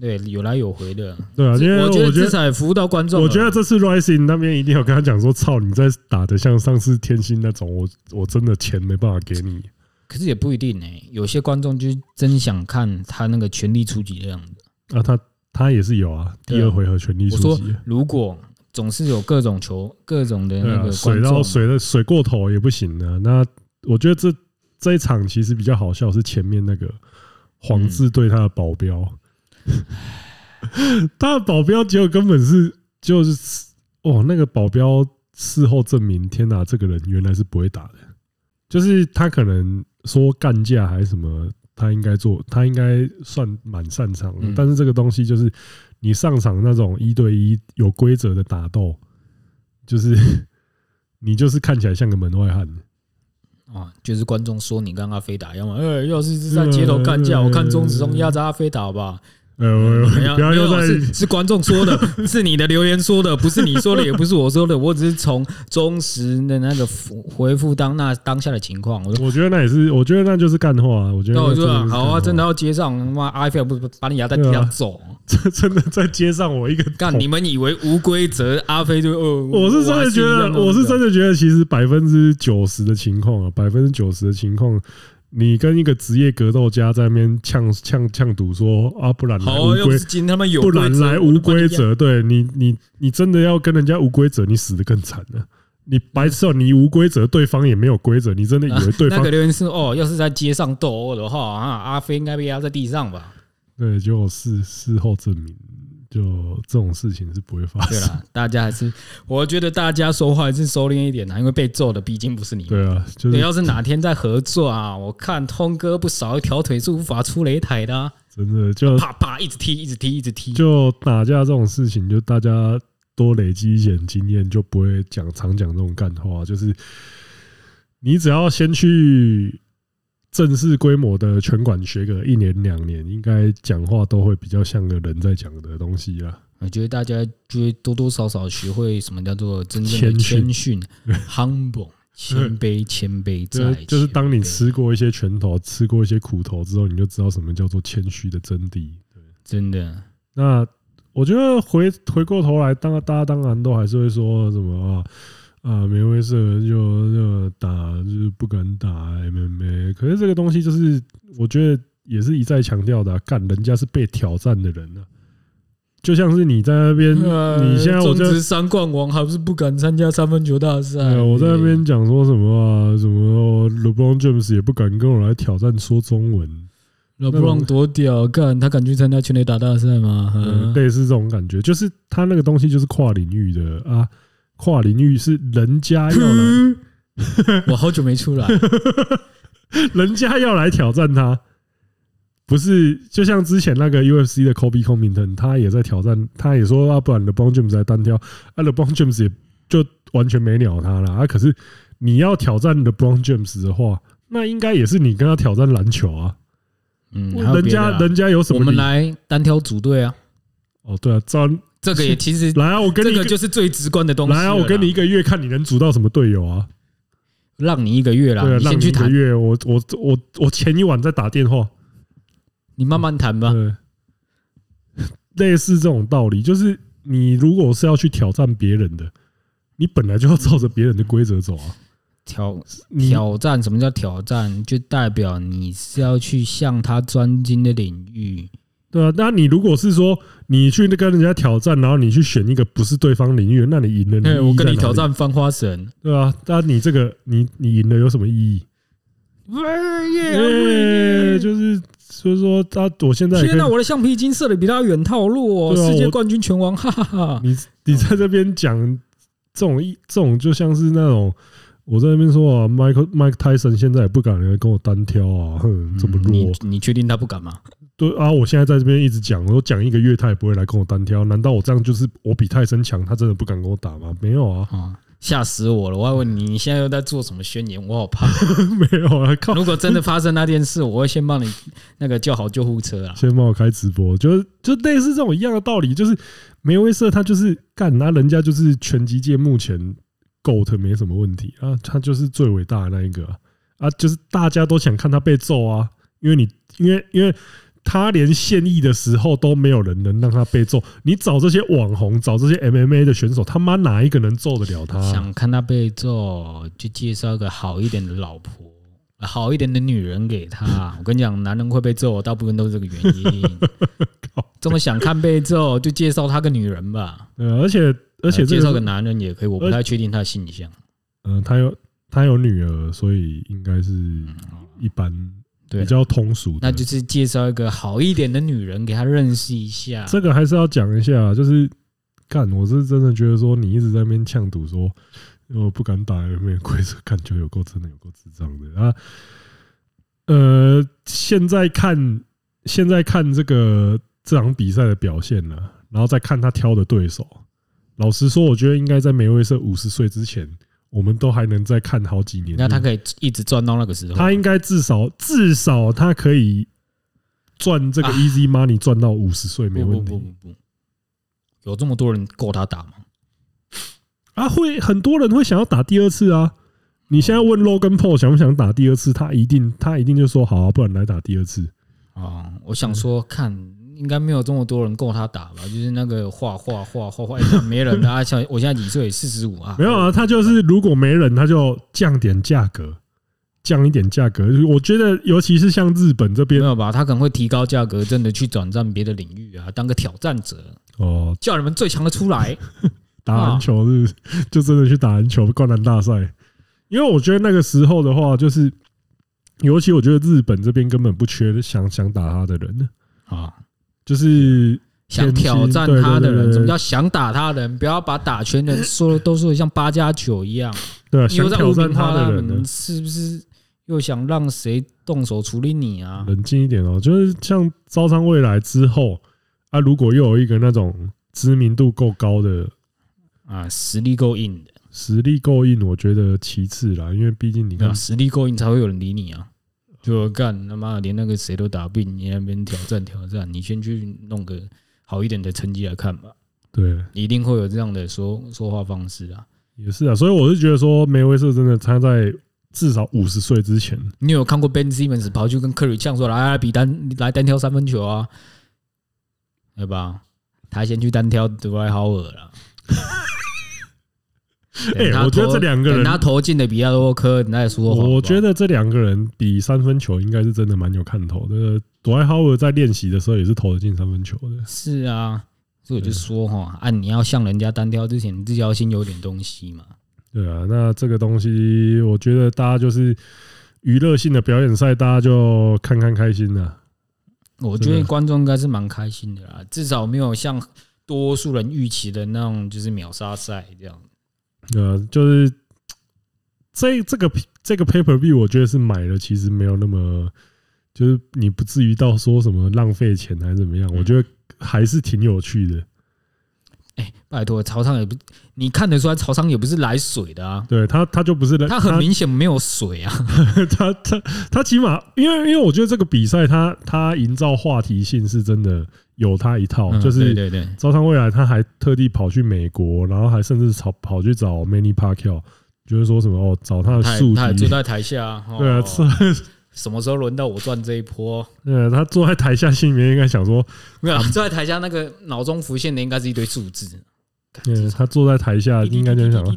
对有来有回的。对啊，因为我觉得至少服务到观众。我觉得这次 Rising 那边一定要跟他讲说：“操，你在打的像上次天星那种，我我真的钱没办法给你。”可是也不一定呢，有些观众就真想看他那个全力出击的样子。啊，他他也是有啊，第二回合全力出击。我说，如果总是有各种球、各种的那个水到水的水过头也不行的。那我觉得这。这一场其实比较好笑，是前面那个黄志对他的保镖，他的保镖结果根本是就是哦，那个保镖事后证明，天哪，这个人原来是不会打的，就是他可能说干架还是什么，他应该做，他应该算蛮擅长的，但是这个东西就是你上场那种一对一有规则的打斗，就是你就是看起来像个门外汉。啊，就是观众说你跟阿飞打一样嘛？呃，要是是在街头干架，我看钟子聪压着阿飞打好呃，不要又在是是观众说的，是你的留言说的，不是你说的，也不是我说的，我只是从忠实的那个回复当那当下的情况。我我觉得那也是，我觉得那就是干话。我觉得那我说好啊，真的要街上，妈阿飞不把你压在地上走？这真的在街上，我一个干，你们以为无规则，阿飞就哦？我是真的觉得，我是真的觉得，其实百分之九十的情况啊，百分之九十的情况。你跟一个职业格斗家在那边呛呛呛赌说啊，不然来无规，不然来无规则。对你，你你真的要跟人家无规则，你死得更惨了。你白痴哦，你无规则，对方也没有规则，你真的以为对方？那个留言是哦，要是在街上斗殴的话啊，阿飞应该被压在地上吧？对，结果事事后证明。就这种事情是不会发生。对啦，大家还是，我觉得大家说话还是收敛一点啦，因为被揍的毕竟不是你。对啊，就是要是哪天再合作啊，我看通哥不少一条腿是无法出擂台的啊。真的就啪啪一直踢，一直踢，一直踢。就打架这种事情，就大家多累积一点经验，就不会讲常讲这种干话。就是你只要先去。正式规模的拳馆学个一年两年，应该讲话都会比较像个人在讲的东西啦。我觉得大家就会多多少少学会什么叫做真正的谦逊，humble，谦卑，谦卑在。就是当你吃过一些拳头，吃过一些苦头之后，你就知道什么叫做谦虚的真谛。对，真的。那我觉得回回过头来，当大家当然都还是会说什么啊。啊，梅威瑟就就打，就是不敢打 MMA。可是这个东西就是，我觉得也是一再强调的，干人家是被挑战的人呢。就像是你在那边，你现在我这三冠王还不是不敢参加三分球大赛？我在那边讲说什么啊？什么 LeBron James 也不敢跟我来挑战说中文。LeBron 多屌，干他敢去参加全垒打大赛吗？类似这种感觉，就是他那个东西就是跨领域的啊。跨领域是人家要来，我好久没出来，人家要来挑战他，不是就像之前那个 UFC 的 Kobe Covington，他也在挑战，他也说啊，不然 LeBron James 来单挑，啊 LeBron James 也就完全没鸟他了啊。可是你要挑战 LeBron James 的话，那应该也是你跟他挑战篮球啊。嗯，人家人家有什么？我们来单挑组队啊。哦，对啊，这。这个也其实来啊！我跟你这个就是最直观的东西。来啊！我跟你一个月，看你能组到什么队友啊？让你一个月啦，先去谈，让你一个月，我我我我前一晚在打电话，你慢慢谈吧。对，类似这种道理，就是你如果是要去挑战别人的，你本来就要照着别人的规则走啊。挑挑战，什么叫挑战？就代表你是要去向他专精的领域。对啊，那你如果是说你去跟人家挑战，然后你去选一个不是对方领域，那你赢了，你哎，我跟你挑战，战翻花神。对啊，那你这个你你赢了有什么意义？耶，就是所以说他，我现在天哪，我的橡皮筋射的比他远，套路哦，啊世界冠军拳王，哈 哈哈。你你在这边讲这种一这种就像是那种我在那边说啊，Mike Mike Tyson 现在也不敢来跟我单挑啊，哼，这么弱你。你确定他不敢吗？对啊，我现在在这边一直讲，我讲一个月他也不会来跟我单挑，难道我这样就是我比泰森强，他真的不敢跟我打吗？没有啊，啊，吓死我了！我还问你，你现在又在做什么宣言？我好怕。没有啊，靠！如果真的发生那件事，我会先帮你 那个叫好救护车啊。先帮我开直播，就是就类似这种一样的道理，就是梅威瑟他就是干，那人家就是拳击界目前 GOAT 没什么问题啊，他就是最伟大的那一个啊，啊，就是大家都想看他被揍啊，因为你因为因为。他连现役的时候都没有人能让他被揍，你找这些网红，找这些 MMA 的选手，他妈哪一个能揍得了他？想看他被揍，就介绍个好一点的老婆，好一点的女人给他。我跟你讲，男人会被揍，大部分都是这个原因。这么想看被揍，就介绍他个女人吧。呃，而且而且介绍个男人也可以，我不太确定他的性向。嗯，他有他有女儿，所以应该是一般。比较通俗，那就是介绍一个好一点的女人给他认识一下。这个还是要讲一下，就是干，我是真的觉得说你一直在那边呛赌说，我不敢打 MMA 规则，感觉有够真的有够智障的啊。呃，现在看现在看这个这场比赛的表现了，然后再看他挑的对手，老实说，我觉得应该在梅威瑟五十岁之前。我们都还能再看好几年，那他可以一直赚到那个时候。他应该至少至少他可以赚这个 easy money 赚到五十岁没问题。不不不不，有这么多人够他打吗？啊，会很多人会想要打第二次啊！你现在问 Logan Paul 想不想打第二次，他一定他一定就说好啊，不然来打第二次啊！我想说看。应该没有这么多人够他打吧？就是那个画画画画画，没人啊！像我现在几岁？四十五啊？没有啊，他就是如果没人，他就降点价格，降一点价格。我觉得，尤其是像日本这边，没有吧？他可能会提高价格，真的去转战别的领域啊，当个挑战者哦，叫你们最强的出来 打篮球，是就真的去打篮球灌篮大赛。因为我觉得那个时候的话，就是尤其我觉得日本这边根本不缺想想打他的人呢啊。就是想挑战他的人，什么叫想打他的人？不要把打拳的人说的都说像八加九一样。对啊，想挑战他的人，是不是又想让谁动手处理你啊？冷静一点哦，就是像招商未来之后啊，如果又有一个那种知名度够高的啊，实力够硬的，实力够硬，我觉得其次啦，因为毕竟你看实力够硬才会有人理你啊。就干他妈连那个谁都打不赢，你那边挑战挑战，你先去弄个好一点的成绩来看吧。对，一定会有这样的说说话方式啊。也是啊，所以我是觉得说梅威瑟真的他在至少五十岁之前，你有看过 Ben Simmons 跑去跟科里呛说来来比单来单挑三分球啊？对吧？他先去单挑德怀豪尔了。哎，我觉得这两个人他投进的比亚多科，你再说。我觉得这两个人比三分球应该是真的蛮有看头的。朵爱豪尔在练习的时候也是投得进三分球的。是啊，所以我就说哈，按你要向人家单挑之前，你自己要先有点东西嘛。对啊，那这个东西，我觉得大家就是娱乐性的表演赛，大家就看看开心了。我觉得观众应该是蛮开心的啦，至少没有像多数人预期的那种，就是秒杀赛这样。呃，就是这这个这个 pay per view，我觉得是买了，其实没有那么，就是你不至于到说什么浪费钱还是怎么样，我觉得还是挺有趣的。哎，拜托，曹商也不，你看得出来，曹商也不是来水的啊。对他，他就不是来，他很明显没有水啊。他他他起码，因为因为我觉得这个比赛，他他营造话题性是真的。有他一套，就是对对对，招商未来他还特地跑去美国，然后还甚至跑跑去找 Manny Pacquiao 就是说什么哦，找他的宿敌，他坐在台下，哦、对啊，什么时候轮到我赚这一波？对，他坐在台下，心里面应该想说，没有坐在台下，那个脑中浮现的应该是一堆数字。嗯，他坐在台下，应该就想说，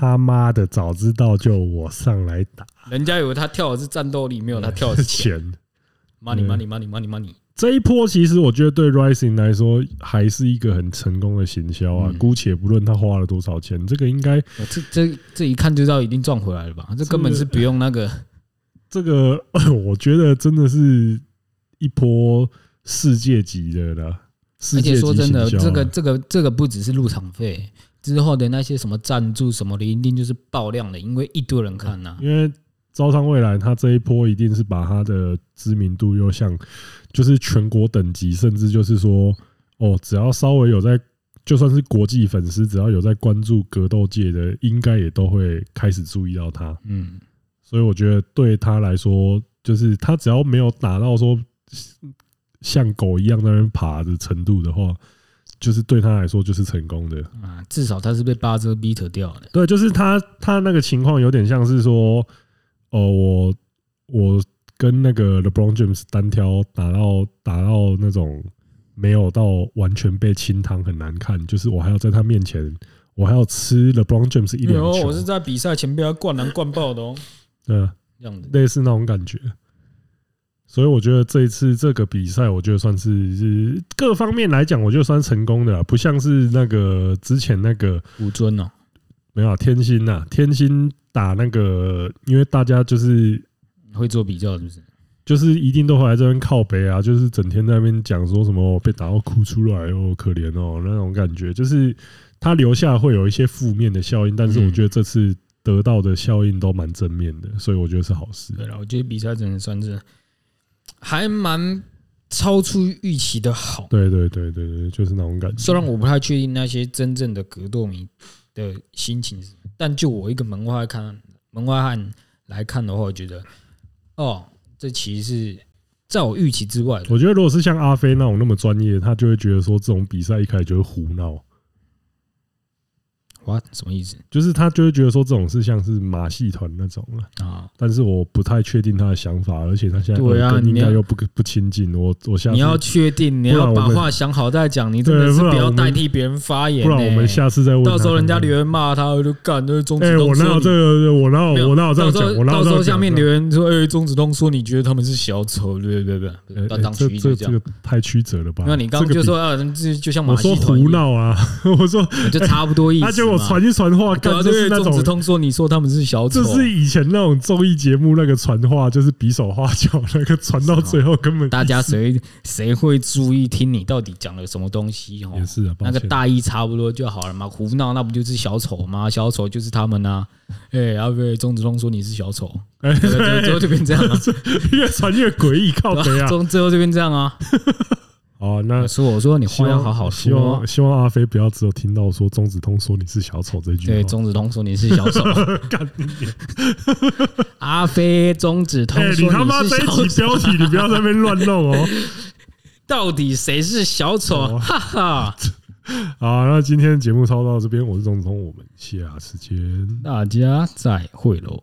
他妈的，早知道就我上来打。人家以为他跳的是战斗力，没有他跳的是钱。Money, money, money, money, money。这一波其实我觉得对 Rising 来说还是一个很成功的行销啊。姑且不论他花了多少钱，这个应该这这这一看就知道一定赚回来了吧？这根本是不用那个。这个 我觉得真的是一波世界级的了。而且说真的，这个这个这个不只是入场费，之后的那些什么赞助什么的，一定就是爆量的，因为一堆人看呐。因为招商未来，他这一波一定是把他的知名度又像，就是全国等级，甚至就是说，哦，只要稍微有在，就算是国际粉丝，只要有在关注格斗界的，应该也都会开始注意到他。嗯，所以我觉得对他来说，就是他只要没有打到说。像狗一样在那边爬的程度的话，就是对他来说就是成功的啊。至少他是被巴泽比特掉的。对，就是他他那个情况有点像是说，哦，我我跟那个 LeBron James 单挑打到打到那种没有到完全被清汤很难看，就是我还要在他面前，我还要吃 LeBron James 一两球。我是在比赛前被他灌篮灌爆的哦。对啊，这样子类似那种感觉。所以我觉得这一次这个比赛，我觉得算是是各方面来讲，我觉得算成功的，不像是那个之前那个吴尊哦，没有天心呐，天心打那个，因为大家就是会做比较，是不是？就是一定都会来这边靠北啊，就是整天在那边讲说什么被打到哭出来哦，可怜哦那种感觉，就是他留下会有一些负面的效应，但是我觉得这次得到的效应都蛮正面的，所以我觉得是好事。对了，我觉得比赛真的算是。还蛮超出预期的好，对对对对对，就是那种感觉。虽然我不太确定那些真正的格斗迷的心情，但就我一个门外看门外汉来看的话，我觉得，哦，这其实是在我预期之外。我觉得如果是像阿飞那种那么专业，他就会觉得说这种比赛一开始就会胡闹。哇，什么意思？就是他就会觉得说这种是像是马戏团那种了啊，但是我不太确定他的想法，而且他现在对啊，应该又不不亲近我。我下次你要确定，你要把话想好再讲，你真的是不要代替别人发言。不然我们下次再问。到时候人家留言骂他，我就干，就是钟子通。我哪有这个？我哪有我哪有这样讲？我到时候下面留言说，哎，钟子通说你觉得他们是小丑，对对对对，当这这这个太曲折了吧？那你刚刚就说啊，这就像马戏团胡闹啊，我说就差不多意思。传一传话。对啊，就是钟子通说，你说他们是小丑，这是以前那种综艺节目那个传话，就是比手画脚那个传到最后根本大家谁谁会注意听你到底讲了什么东西？也是啊，那个大意差不多就好了嘛。胡闹那不就是小丑吗？小丑就是他们啊。哎，然后被钟子通说你是小丑，最后就变这样了，越传越诡异，靠北啊！最后就变这样啊。哦，那说我说你话要好好说。希望希望阿飞不要只有听到说钟子通说你是小丑这句话。对，钟子通说你是小丑。阿飞，钟子通说你他妈这一集标题你不要在那边乱弄哦。到底谁是小丑？哈哈。好，那今天节目操到这边，我是钟子通，我们下次见，大家再会喽。